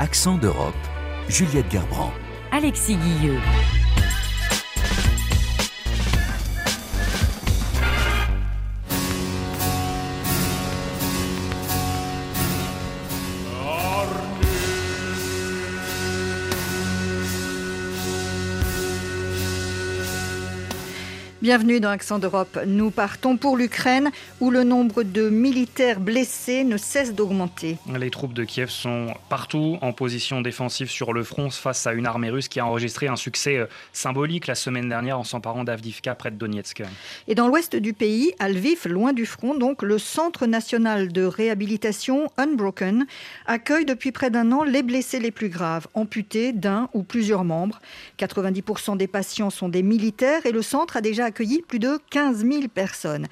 Accent d'Europe, Juliette Gerbrand. Alexis Guilleux. Bienvenue dans Accent d'Europe. Nous partons pour l'Ukraine où le nombre de militaires blessés ne cesse d'augmenter. Les troupes de Kiev sont partout en position défensive sur le front face à une armée russe qui a enregistré un succès euh, symbolique la semaine dernière en s'emparant d'Avdivka près de Donetsk. Et dans l'ouest du pays, à Lviv, loin du front, donc le Centre national de réhabilitation Unbroken accueille depuis près d'un an les blessés les plus graves, amputés d'un ou plusieurs membres. 90% des patients sont des militaires et le centre a déjà accueilli plus de 15 000 personnes.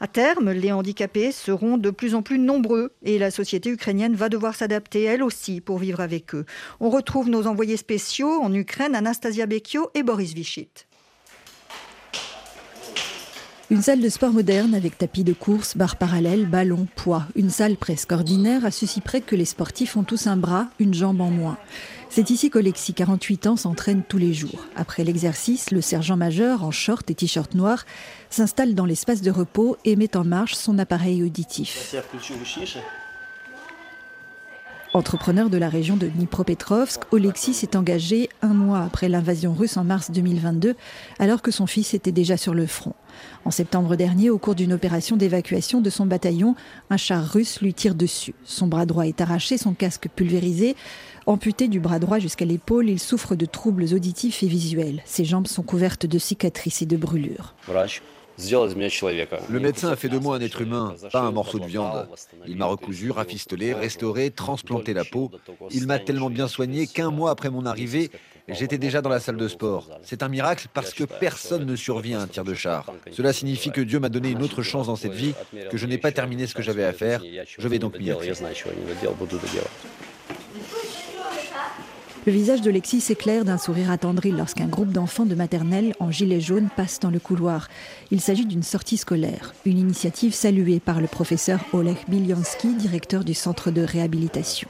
À terme, les handicapés seront de plus en plus nombreux et la société ukrainienne va devoir s'adapter elle aussi pour vivre avec eux. On retrouve nos envoyés spéciaux en Ukraine, Anastasia Bekio et Boris Vichit. Une salle de sport moderne avec tapis de course, barres parallèles, ballons, poids. Une salle presque ordinaire à ceci près que les sportifs ont tous un bras, une jambe en moins. C'est ici qu'Olexi, 48 ans, s'entraîne tous les jours. Après l'exercice, le sergent-major, en short et t-shirt noir, s'installe dans l'espace de repos et met en marche son appareil auditif. Entrepreneur de la région de Dnipropetrovsk, Olexis s'est engagé un mois après l'invasion russe en mars 2022, alors que son fils était déjà sur le front. En septembre dernier, au cours d'une opération d'évacuation de son bataillon, un char russe lui tire dessus. Son bras droit est arraché, son casque pulvérisé. Amputé du bras droit jusqu'à l'épaule, il souffre de troubles auditifs et visuels. Ses jambes sont couvertes de cicatrices et de brûlures. Le médecin a fait de moi un être humain, pas un morceau de viande. Il m'a recousu, rafistolé, restauré, transplanté la peau. Il m'a tellement bien soigné qu'un mois après mon arrivée, j'étais déjà dans la salle de sport. C'est un miracle parce que personne ne survit à un tir de char. Cela signifie que Dieu m'a donné une autre chance dans cette vie, que je n'ai pas terminé ce que j'avais à faire. Je vais donc m'y le visage de Lexi s'éclaire d'un sourire attendri lorsqu'un groupe d'enfants de maternelle en gilet jaune passe dans le couloir. Il s'agit d'une sortie scolaire, une initiative saluée par le professeur Oleg Bilyansky, directeur du centre de réhabilitation.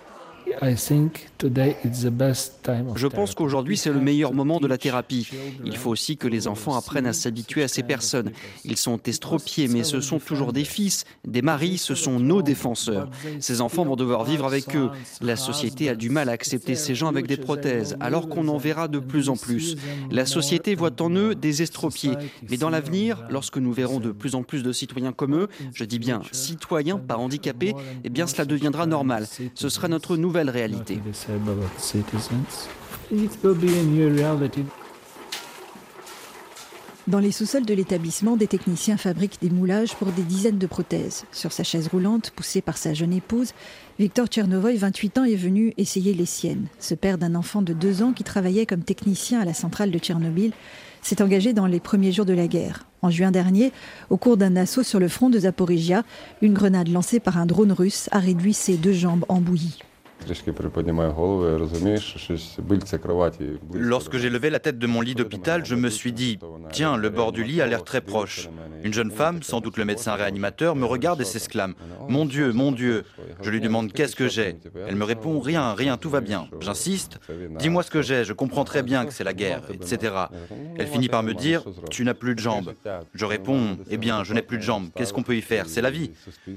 Je pense qu'aujourd'hui c'est le meilleur moment de la thérapie. Il faut aussi que les enfants apprennent à s'habituer à ces personnes. Ils sont estropiés, mais ce sont toujours des fils, des maris, ce sont nos défenseurs. Ces enfants vont devoir vivre avec eux. La société a du mal à accepter ces gens avec des prothèses, alors qu'on en verra de plus en plus. La société voit en eux des estropiés. Mais dans l'avenir, lorsque nous verrons de plus en plus de citoyens comme eux, je dis bien citoyens, pas handicapés, eh bien cela deviendra normal. Ce sera notre nouvelle réalité. Dans les sous-sols de l'établissement, des techniciens fabriquent des moulages pour des dizaines de prothèses. Sur sa chaise roulante, poussée par sa jeune épouse, Victor Tchernovoy, 28 ans, est venu essayer les siennes. Ce père d'un enfant de 2 ans qui travaillait comme technicien à la centrale de Tchernobyl s'est engagé dans les premiers jours de la guerre. En juin dernier, au cours d'un assaut sur le front de Zaporizhia, une grenade lancée par un drone russe a réduit ses deux jambes en bouillie. Lorsque j'ai levé la tête de mon lit d'hôpital, je me suis dit, tiens, le bord du lit a l'air très proche. Une jeune femme, sans doute le médecin réanimateur, me regarde et s'exclame, mon Dieu, mon Dieu. Je lui demande qu'est-ce que j'ai? Elle me répond, rien, rien, tout va bien. J'insiste, dis-moi ce que j'ai, je comprends très bien que c'est la guerre, etc. Elle finit par me dire, tu n'as plus de jambes. Je réponds, eh bien, je n'ai plus de jambes, qu'est-ce qu'on peut y faire? C'est la vie.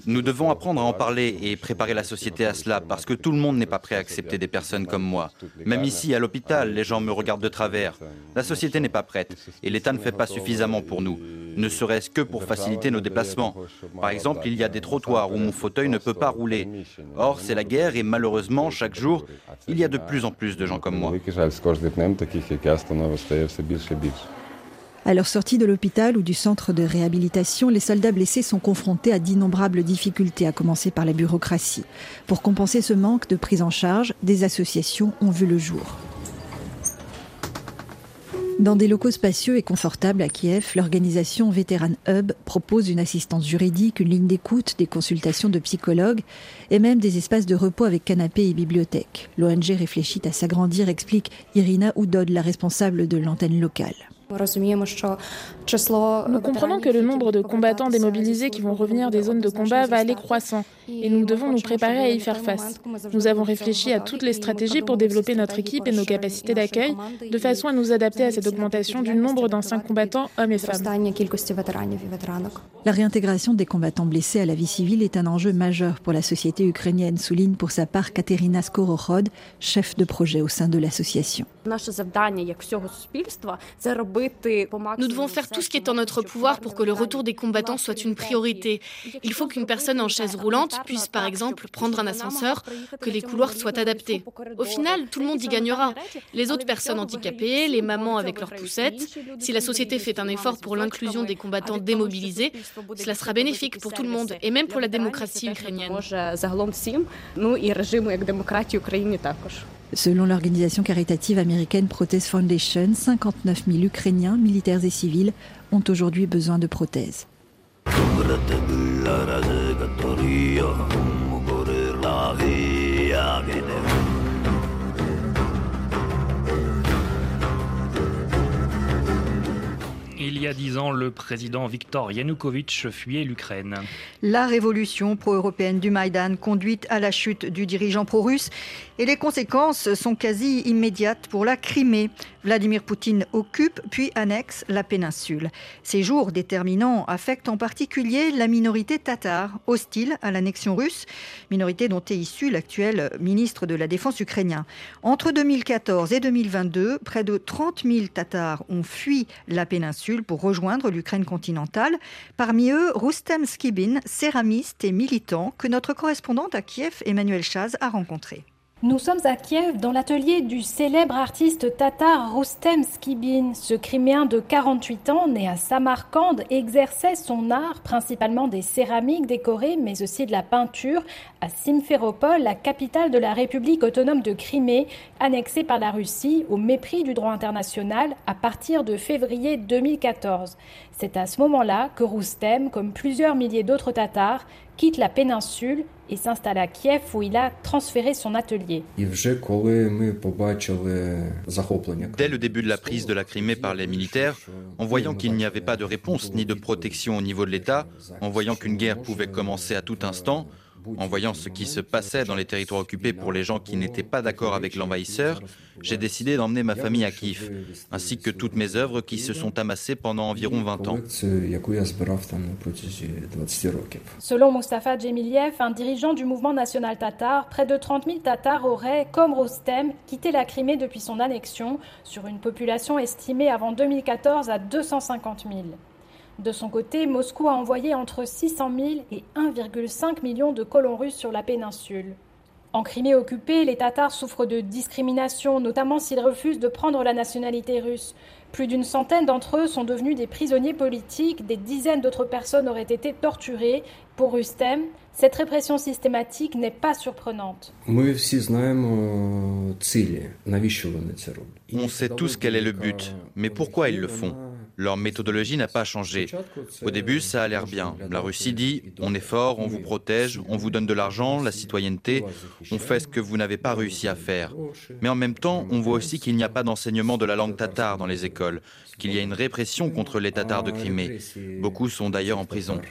Nous devons apprendre à en parler et préparer la société à cela, parce que tout le monde n'est pas prêt à accepter des personnes comme moi. Même ici, à l'hôpital, les gens me regardent de travers. La société n'est pas prête et l'État ne fait pas suffisamment pour nous, ne serait-ce que pour faciliter nos déplacements. Par exemple, il y a des trottoirs où mon fauteuil ne peut pas rouler. Or, c'est la guerre et malheureusement, chaque jour, il y a de plus en plus de gens comme moi. À leur sortie de l'hôpital ou du centre de réhabilitation, les soldats blessés sont confrontés à d'innombrables difficultés, à commencer par la bureaucratie. Pour compenser ce manque de prise en charge, des associations ont vu le jour. Dans des locaux spacieux et confortables à Kiev, l'organisation Veteran Hub propose une assistance juridique, une ligne d'écoute, des consultations de psychologues et même des espaces de repos avec canapé et bibliothèque. L'ONG réfléchit à s'agrandir, explique Irina Oudod, la responsable de l'antenne locale. Nous comprenons que le nombre de combattants démobilisés qui vont revenir des zones de combat va aller croissant et nous devons nous préparer à y faire face. Nous avons réfléchi à toutes les stratégies pour développer notre équipe et nos capacités d'accueil de façon à nous adapter à cette augmentation du nombre d'anciens combattants, hommes et femmes. La réintégration des combattants blessés à la vie civile est un enjeu majeur pour la société ukrainienne, souligne pour sa part Katerina Skorokhod, chef de projet au sein de l'association. Nous devons faire tout ce qui est en notre pouvoir pour que le retour des combattants soit une priorité. Il faut qu'une personne en chaise roulante puisse, par exemple, prendre un ascenseur, que les couloirs soient adaptés. Au final, tout le monde y gagnera. Les autres personnes handicapées, les mamans avec leurs poussettes. Si la société fait un effort pour l'inclusion des combattants démobilisés, cela sera bénéfique pour tout le monde et même pour la démocratie ukrainienne. Selon l'organisation caritative américaine Protest Foundation, 59 000 Ukrainiens, militaires et civils, ont aujourd'hui besoin de prothèses. Il y a dix ans, le président Viktor Yanukovych fuyait l'Ukraine. La révolution pro-européenne du Maïdan conduite à la chute du dirigeant pro-russe et les conséquences sont quasi immédiates pour la Crimée. Vladimir Poutine occupe puis annexe la péninsule. Ces jours déterminants affectent en particulier la minorité tatare, hostile à l'annexion russe, minorité dont est issu l'actuel ministre de la Défense ukrainien. Entre 2014 et 2022, près de 30 000 Tatars ont fui la péninsule pour rejoindre l'Ukraine continentale. Parmi eux, Rustem Skibin, céramiste et militant que notre correspondante à Kiev, Emmanuel Chaz, a rencontré. Nous sommes à Kiev dans l'atelier du célèbre artiste tatar Rustem Skibin. Ce Criméen de 48 ans, né à Samarcande, exerçait son art, principalement des céramiques décorées, mais aussi de la peinture, à Simferopol, la capitale de la République autonome de Crimée, annexée par la Russie au mépris du droit international à partir de février 2014. C'est à ce moment-là que Rustem, comme plusieurs milliers d'autres Tatars, quitte la péninsule et s'installe à Kiev où il a transféré son atelier. Dès le début de la prise de la Crimée par les militaires, en voyant qu'il n'y avait pas de réponse ni de protection au niveau de l'État, en voyant qu'une guerre pouvait commencer à tout instant, en voyant ce qui se passait dans les territoires occupés pour les gens qui n'étaient pas d'accord avec l'envahisseur, j'ai décidé d'emmener ma famille à Kiev, ainsi que toutes mes œuvres qui se sont amassées pendant environ 20 ans. Selon Mustafa Djemiliev, un dirigeant du mouvement national tatar, près de 30 000 Tatars auraient, comme Rostem, quitté la Crimée depuis son annexion, sur une population estimée avant 2014 à 250 000. De son côté, Moscou a envoyé entre 600 000 et 1,5 million de colons russes sur la péninsule. En Crimée occupée, les Tatars souffrent de discrimination, notamment s'ils refusent de prendre la nationalité russe. Plus d'une centaine d'entre eux sont devenus des prisonniers politiques, des dizaines d'autres personnes auraient été torturées. Pour Rustem, cette répression systématique n'est pas surprenante. On sait tous quel est le but, mais pourquoi ils le font? Leur méthodologie n'a pas changé. Au début, ça a l'air bien. La Russie dit on est fort, on vous protège, on vous donne de l'argent, la citoyenneté, on fait ce que vous n'avez pas réussi à faire. Mais en même temps, on voit aussi qu'il n'y a pas d'enseignement de la langue tatare dans les écoles, qu'il y a une répression contre les Tatars de Crimée. Beaucoup sont d'ailleurs en prison.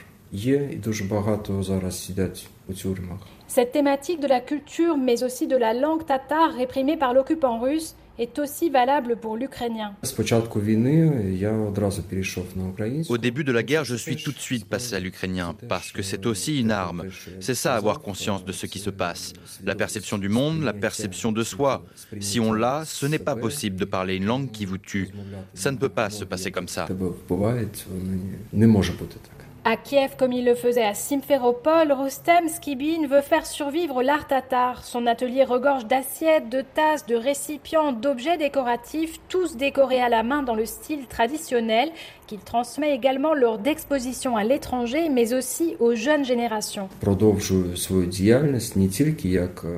Cette thématique de la culture, mais aussi de la langue tatare réprimée par l'occupant russe, est aussi valable pour l'Ukrainien. Au début de la guerre, je suis tout de suite passé à l'ukrainien parce que c'est aussi une arme. C'est ça avoir conscience de ce qui se passe. La perception du monde, la perception de soi. Si on l'a, ce n'est pas possible de parler une langue qui vous tue. Ça ne peut pas se passer comme ça. À Kiev, comme il le faisait à Simferopol, Rustem Skibin veut faire survivre l'art tatar. Son atelier regorge d'assiettes, de tasses, de récipients, d'objets décoratifs, tous décorés à la main dans le style traditionnel, qu'il transmet également lors d'expositions à l'étranger, mais aussi aux jeunes générations.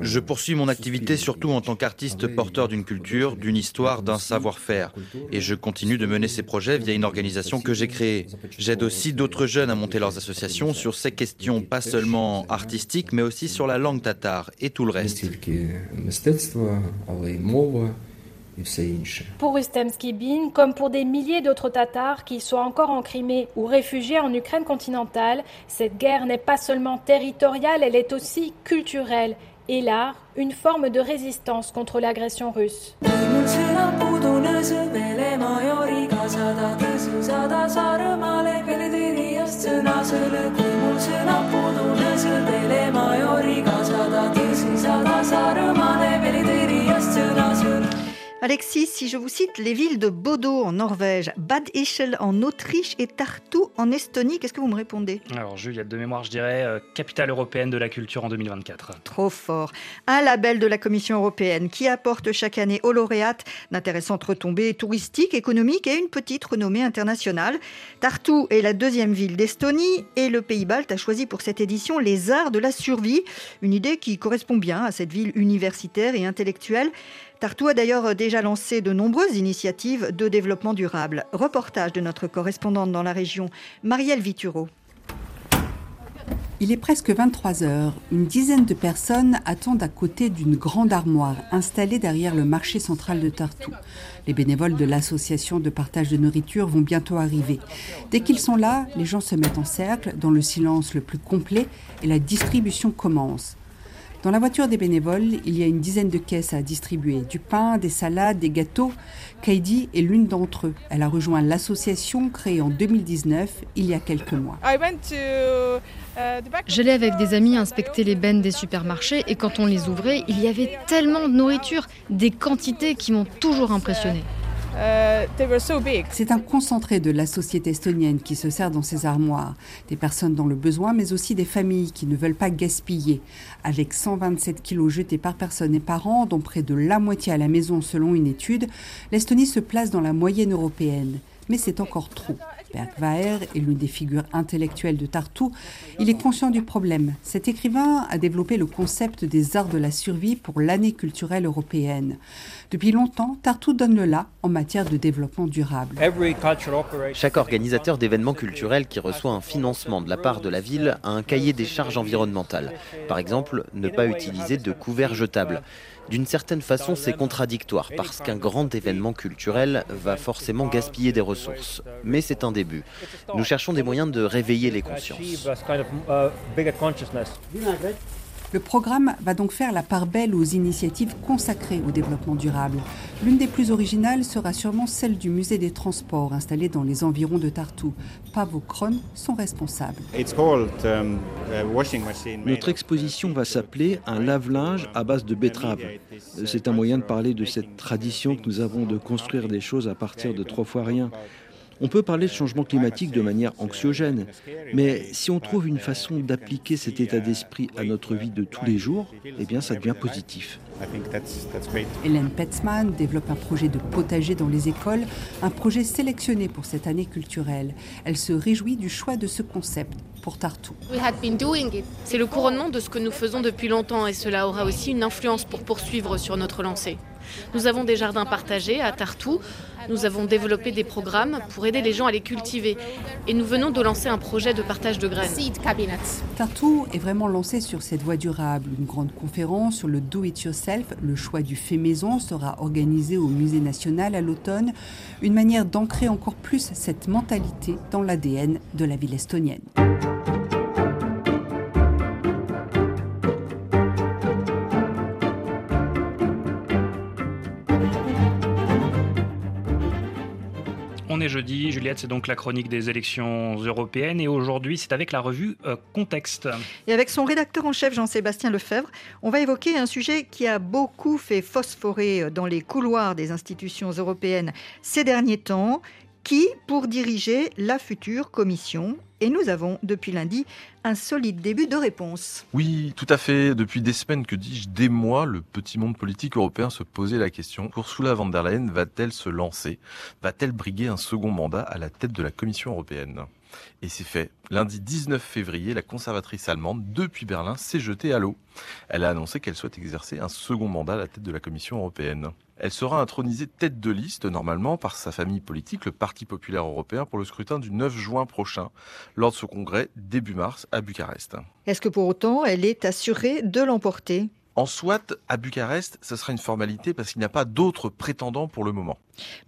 Je poursuis mon activité surtout en tant qu'artiste porteur d'une culture, d'une histoire, d'un savoir-faire. Et je continue de mener ces projets via une organisation que j'ai créée. J'aide aussi d'autres jeunes à monter leurs associations sur ces questions, pas seulement artistiques, mais aussi sur la langue tatare et tout le reste. Pour Rustem Skibin, comme pour des milliers d'autres Tatars qui soient encore en Crimée ou réfugiés en Ukraine continentale, cette guerre n'est pas seulement territoriale, elle est aussi culturelle. Et l'art, une forme de résistance contre l'agression russe. lapsele, kui mul sõna pudunes, õdel ema ja origa sada tilsi, sada sa rõõmane, veli tõrjast. Alexis, si je vous cite les villes de Bodo en Norvège, Bad Ischl en Autriche et Tartu en Estonie, qu'est-ce que vous me répondez? Alors Juliette, de mémoire, je dirais euh, capitale européenne de la culture en 2024. Trop fort. Un label de la Commission européenne qui apporte chaque année aux lauréates d'intéressantes retombées touristiques, économiques et une petite renommée internationale. Tartu est la deuxième ville d'Estonie et le Pays Balte a choisi pour cette édition les arts de la survie, une idée qui correspond bien à cette ville universitaire et intellectuelle. Tartu a d'ailleurs déjà lancé de nombreuses initiatives de développement durable. Reportage de notre correspondante dans la région, Marielle Vituro. Il est presque 23 heures. Une dizaine de personnes attendent à côté d'une grande armoire installée derrière le marché central de Tartu. Les bénévoles de l'association de partage de nourriture vont bientôt arriver. Dès qu'ils sont là, les gens se mettent en cercle dans le silence le plus complet et la distribution commence. Dans la voiture des bénévoles, il y a une dizaine de caisses à distribuer, du pain, des salades, des gâteaux. Kaidi est l'une d'entre eux. Elle a rejoint l'association créée en 2019, il y a quelques mois. J'allais avec des amis inspecter les bennes des supermarchés et quand on les ouvrait, il y avait tellement de nourriture, des quantités qui m'ont toujours impressionné. Euh, C'est un concentré de la société estonienne qui se sert dans ces armoires. Des personnes dans le besoin, mais aussi des familles qui ne veulent pas gaspiller. Avec 127 kilos jetés par personne et par an, dont près de la moitié à la maison selon une étude, l'Estonie se place dans la moyenne européenne. Mais c'est encore trop. Bergvaer est l'une des figures intellectuelles de Tartu. Il est conscient du problème. Cet écrivain a développé le concept des arts de la survie pour l'année culturelle européenne. Depuis longtemps, Tartu donne le là en matière de développement durable. Chaque organisateur d'événements culturels qui reçoit un financement de la part de la ville a un cahier des charges environnementales. Par exemple, ne pas utiliser de couverts jetables. D'une certaine façon, c'est contradictoire parce qu'un grand événement culturel va forcément gaspiller des ressources. Mais c'est un début. Nous cherchons des moyens de réveiller les consciences. Le programme va donc faire la part belle aux initiatives consacrées au développement durable. L'une des plus originales sera sûrement celle du musée des transports installé dans les environs de Tartu. Pavo Kron, son responsable. Um, Notre exposition va s'appeler Un lave-linge à base de betterave. C'est un moyen de parler de cette tradition que nous avons de construire des choses à partir de trois fois rien. On peut parler de changement climatique de manière anxiogène, mais si on trouve une façon d'appliquer cet état d'esprit à notre vie de tous les jours, eh bien ça devient positif. Hélène Petzman développe un projet de potager dans les écoles, un projet sélectionné pour cette année culturelle. Elle se réjouit du choix de ce concept pour Tartu. C'est le couronnement de ce que nous faisons depuis longtemps et cela aura aussi une influence pour poursuivre sur notre lancée. Nous avons des jardins partagés à Tartu. Nous avons développé des programmes pour aider les gens à les cultiver. Et nous venons de lancer un projet de partage de graines. Tartu est vraiment lancé sur cette voie durable. Une grande conférence sur le do-it-yourself, le choix du fait maison, sera organisée au Musée national à l'automne. Une manière d'ancrer encore plus cette mentalité dans l'ADN de la ville estonienne. C'est donc la chronique des élections européennes. Et aujourd'hui, c'est avec la revue euh, Contexte. Et avec son rédacteur en chef, Jean-Sébastien Lefebvre, on va évoquer un sujet qui a beaucoup fait phosphorer euh, dans les couloirs des institutions européennes ces derniers temps. Qui pour diriger la future commission et nous avons, depuis lundi, un solide début de réponse. Oui, tout à fait. Depuis des semaines, que dis-je, des mois, le petit monde politique européen se posait la question. Ursula von der Leyen va-t-elle se lancer? Va-t-elle briguer un second mandat à la tête de la Commission européenne? Et c'est fait. Lundi 19 février, la conservatrice allemande, depuis Berlin, s'est jetée à l'eau. Elle a annoncé qu'elle souhaite exercer un second mandat à la tête de la Commission européenne. Elle sera intronisée tête de liste, normalement, par sa famille politique, le Parti populaire européen, pour le scrutin du 9 juin prochain, lors de ce congrès début mars à Bucarest. Est-ce que pour autant, elle est assurée de l'emporter? En soit, à Bucarest, ce sera une formalité parce qu'il n'y a pas d'autres prétendants pour le moment.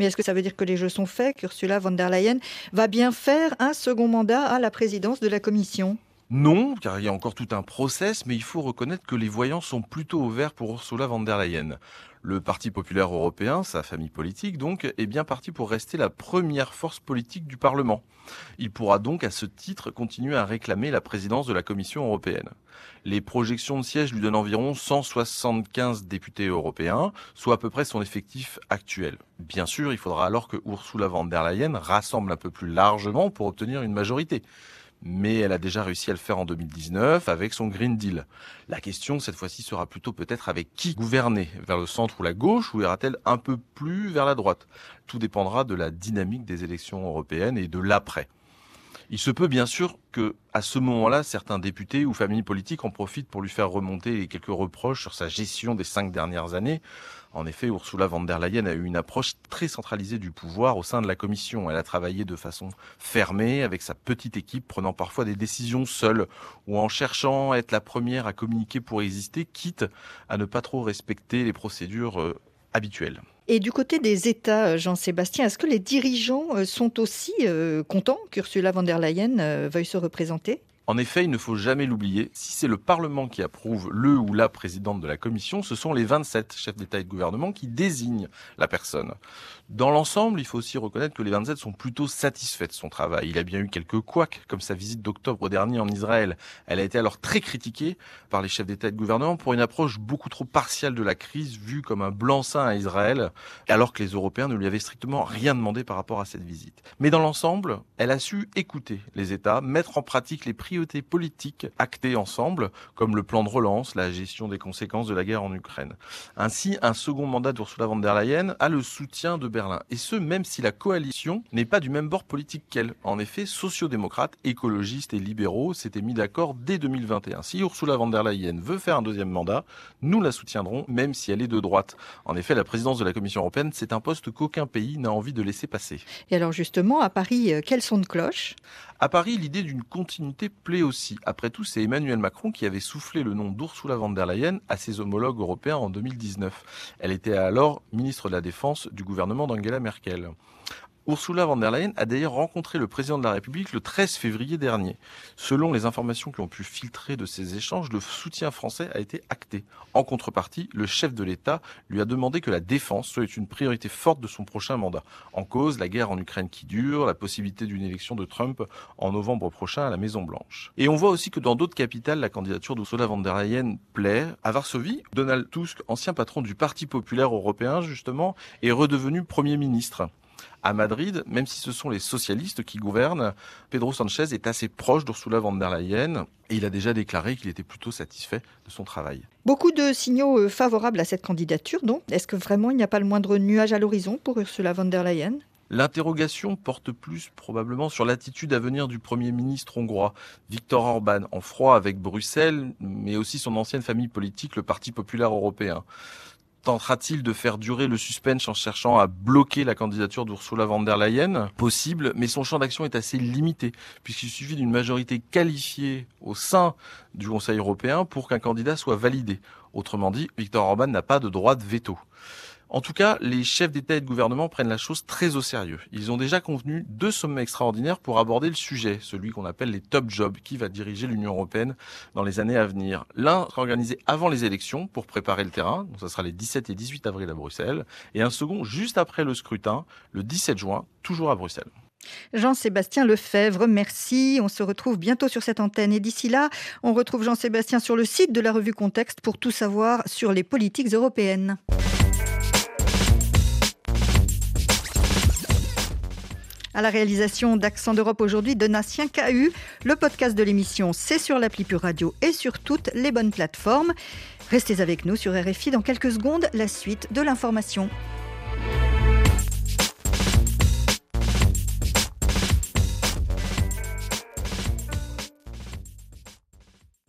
Mais est-ce que ça veut dire que les jeux sont faits, qu'Ursula von der Leyen va bien faire un second mandat à la présidence de la Commission? Non, car il y a encore tout un process, mais il faut reconnaître que les voyants sont plutôt ouverts pour Ursula von der Leyen. Le Parti populaire européen, sa famille politique donc, est bien parti pour rester la première force politique du Parlement. Il pourra donc à ce titre continuer à réclamer la présidence de la Commission européenne. Les projections de sièges lui donnent environ 175 députés européens, soit à peu près son effectif actuel. Bien sûr, il faudra alors que Ursula von der Leyen rassemble un peu plus largement pour obtenir une majorité mais elle a déjà réussi à le faire en 2019 avec son Green Deal. La question cette fois-ci sera plutôt peut-être avec qui gouverner, vers le centre ou la gauche, ou ira-t-elle un peu plus vers la droite? Tout dépendra de la dynamique des élections européennes et de l'après. Il se peut bien sûr que, à ce moment-là, certains députés ou familles politiques en profitent pour lui faire remonter quelques reproches sur sa gestion des cinq dernières années. En effet, Ursula von der Leyen a eu une approche très centralisée du pouvoir au sein de la Commission. Elle a travaillé de façon fermée, avec sa petite équipe, prenant parfois des décisions seule, ou en cherchant à être la première à communiquer pour exister, quitte à ne pas trop respecter les procédures euh, habituelles. Et du côté des États, euh, Jean-Sébastien, est-ce que les dirigeants euh, sont aussi contents qu'Ursula von der Leyen veuille se représenter? En effet, il ne faut jamais l'oublier, si c'est le Parlement qui approuve le ou la présidente de la Commission, ce sont les 27 chefs d'État et de gouvernement qui désignent la personne. Dans l'ensemble, il faut aussi reconnaître que les 27 sont plutôt satisfaits de son travail. Il a bien eu quelques couacs, comme sa visite d'octobre dernier en Israël. Elle a été alors très critiquée par les chefs d'État et de gouvernement pour une approche beaucoup trop partiale de la crise, vue comme un blanc-seing à Israël, alors que les Européens ne lui avaient strictement rien demandé par rapport à cette visite. Mais dans l'ensemble, elle a su écouter les États, mettre en pratique les priorités politiques actées ensemble, comme le plan de relance, la gestion des conséquences de la guerre en Ukraine. Ainsi, un second mandat d'Ursula von der Leyen a le soutien de Berlin. Et ce, même si la coalition n'est pas du même bord politique qu'elle. En effet, sociodémocrates, écologistes et libéraux s'étaient mis d'accord dès 2021. Si Ursula von der Leyen veut faire un deuxième mandat, nous la soutiendrons, même si elle est de droite. En effet, la présidence de la Commission européenne, c'est un poste qu'aucun pays n'a envie de laisser passer. Et alors justement, à Paris, euh, quels sont de cloche? À Paris, l'idée d'une continuité plaît aussi. Après tout, c'est Emmanuel Macron qui avait soufflé le nom d'Ursula von der Leyen à ses homologues européens en 2019. Elle était alors ministre de la Défense du gouvernement d'Angela Merkel. Ursula von der Leyen a d'ailleurs rencontré le président de la République le 13 février dernier. Selon les informations qui ont pu filtrer de ces échanges, le soutien français a été acté. En contrepartie, le chef de l'État lui a demandé que la défense soit une priorité forte de son prochain mandat. En cause, la guerre en Ukraine qui dure, la possibilité d'une élection de Trump en novembre prochain à la Maison Blanche. Et on voit aussi que dans d'autres capitales, la candidature d'Ursula von der Leyen plaît. À Varsovie, Donald Tusk, ancien patron du Parti populaire européen justement, est redevenu Premier ministre à Madrid, même si ce sont les socialistes qui gouvernent, Pedro Sanchez est assez proche d'Ursula von der Leyen et il a déjà déclaré qu'il était plutôt satisfait de son travail. Beaucoup de signaux euh, favorables à cette candidature, donc. Est-ce que vraiment il n'y a pas le moindre nuage à l'horizon pour Ursula von der Leyen? L'interrogation porte plus probablement sur l'attitude à venir du Premier ministre hongrois, Viktor Orban, en froid avec Bruxelles, mais aussi son ancienne famille politique, le Parti populaire européen tentera-t-il de faire durer le suspense en cherchant à bloquer la candidature d'Ursula von der Leyen? Possible, mais son champ d'action est assez limité, puisqu'il suffit d'une majorité qualifiée au sein du Conseil européen pour qu'un candidat soit validé. Autrement dit, Viktor Orban n'a pas de droit de veto. En tout cas, les chefs d'État et de gouvernement prennent la chose très au sérieux. Ils ont déjà convenu deux sommets extraordinaires pour aborder le sujet, celui qu'on appelle les top jobs, qui va diriger l'Union européenne dans les années à venir. L'un sera organisé avant les élections pour préparer le terrain, donc ça sera les 17 et 18 avril à Bruxelles, et un second juste après le scrutin, le 17 juin, toujours à Bruxelles. Jean-Sébastien Lefebvre, merci. On se retrouve bientôt sur cette antenne. Et d'ici là, on retrouve Jean-Sébastien sur le site de la revue Contexte pour tout savoir sur les politiques européennes. À la réalisation d'Accent d'Europe aujourd'hui, Donatien KU. Le podcast de l'émission, c'est sur l'appli Pure Radio et sur toutes les bonnes plateformes. Restez avec nous sur RFI dans quelques secondes, la suite de l'information.